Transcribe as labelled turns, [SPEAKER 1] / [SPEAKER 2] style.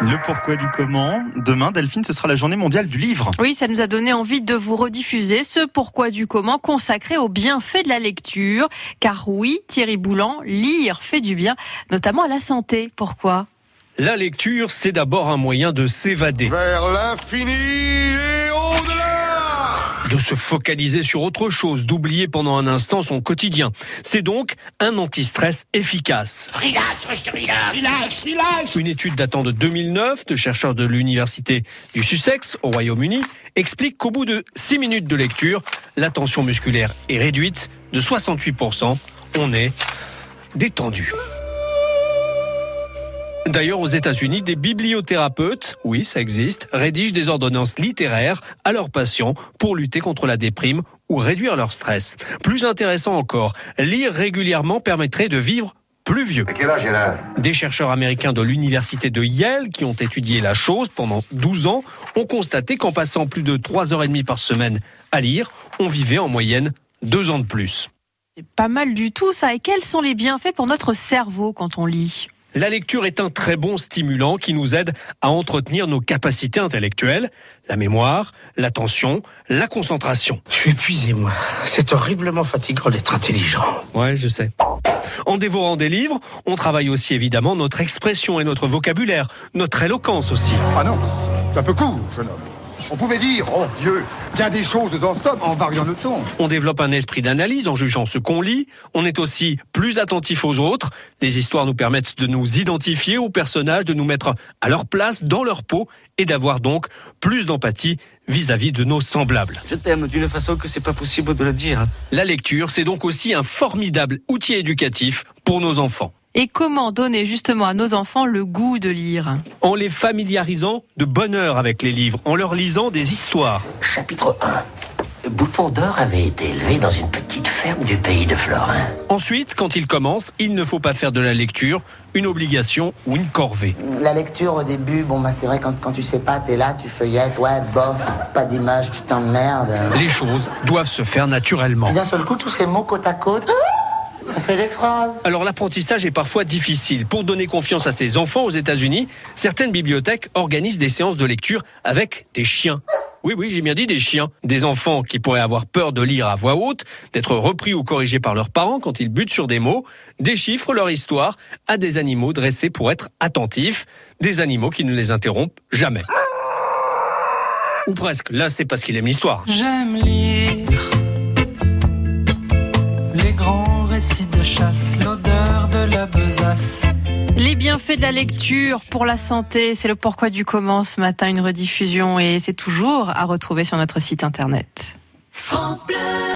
[SPEAKER 1] Le pourquoi du comment. Demain, Delphine, ce sera la journée mondiale du livre.
[SPEAKER 2] Oui, ça nous a donné envie de vous rediffuser ce pourquoi du comment consacré au bienfait de la lecture. Car oui, Thierry Boulan, lire fait du bien, notamment à la santé. Pourquoi?
[SPEAKER 3] La lecture, c'est d'abord un moyen de s'évader.
[SPEAKER 4] Vers l'infini
[SPEAKER 3] de se focaliser sur autre chose, d'oublier pendant un instant son quotidien. C'est donc un anti-stress efficace. Une étude datant de 2009 de chercheurs de l'université du Sussex au Royaume-Uni explique qu'au bout de 6 minutes de lecture, la tension musculaire est réduite de 68%. On est détendu. D'ailleurs, aux États-Unis, des bibliothérapeutes, oui, ça existe, rédigent des ordonnances littéraires à leurs patients pour lutter contre la déprime ou réduire leur stress. Plus intéressant encore, lire régulièrement permettrait de vivre plus vieux.
[SPEAKER 4] quel âge
[SPEAKER 3] Des chercheurs américains de l'université de Yale qui ont étudié la chose pendant 12 ans ont constaté qu'en passant plus de 3 heures et demie par semaine à lire, on vivait en moyenne 2 ans de plus.
[SPEAKER 2] C'est pas mal du tout ça. Et quels sont les bienfaits pour notre cerveau quand on lit?
[SPEAKER 3] La lecture est un très bon stimulant qui nous aide à entretenir nos capacités intellectuelles, la mémoire, l'attention, la concentration.
[SPEAKER 5] Je suis épuisé, moi. C'est horriblement fatigant d'être intelligent.
[SPEAKER 3] Ouais, je sais. En dévorant des livres, on travaille aussi évidemment notre expression et notre vocabulaire, notre éloquence aussi.
[SPEAKER 4] Ah non, c'est un peu court, jeune homme. On pouvait dire, oh Dieu, bien des choses nous en sommes en variant le ton.
[SPEAKER 3] On développe un esprit d'analyse en jugeant ce qu'on lit. On est aussi plus attentif aux autres. Les histoires nous permettent de nous identifier aux personnages, de nous mettre à leur place, dans leur peau, et d'avoir donc plus d'empathie vis-à-vis de nos semblables.
[SPEAKER 6] Je t'aime d'une façon que c'est pas possible de le dire.
[SPEAKER 3] La lecture, c'est donc aussi un formidable outil éducatif pour nos enfants.
[SPEAKER 2] Et comment donner justement à nos enfants le goût de lire
[SPEAKER 3] En les familiarisant de bonheur avec les livres, en leur lisant des histoires.
[SPEAKER 7] Chapitre 1. Bouton d'or avait été élevé dans une petite ferme du pays de Florin.
[SPEAKER 3] Ensuite, quand il commence, il ne faut pas faire de la lecture une obligation ou une corvée.
[SPEAKER 8] La lecture au début, bon bah c'est vrai quand, quand tu sais pas, t'es là, tu feuillettes, ouais, bof, pas d'image, tu t'emmerdes.
[SPEAKER 3] Les choses doivent se faire naturellement.
[SPEAKER 8] D'un seul coup, tous ces mots côte à côte. Ça fait des phrases.
[SPEAKER 3] Alors l'apprentissage est parfois difficile. Pour donner confiance à ses enfants aux États-Unis, certaines bibliothèques organisent des séances de lecture avec des chiens. Oui, oui, j'ai bien dit des chiens. Des enfants qui pourraient avoir peur de lire à voix haute, d'être repris ou corrigés par leurs parents quand ils butent sur des mots, déchiffrent leur histoire à des animaux dressés pour être attentifs, des animaux qui ne les interrompent jamais. Ou presque. Là, c'est parce qu'il aime l'histoire.
[SPEAKER 9] J'aime lire chasse, l'odeur de la besace.
[SPEAKER 2] Les bienfaits de la lecture pour la santé, c'est le pourquoi du comment ce matin, une rediffusion et c'est toujours à retrouver sur notre site internet. France Bleu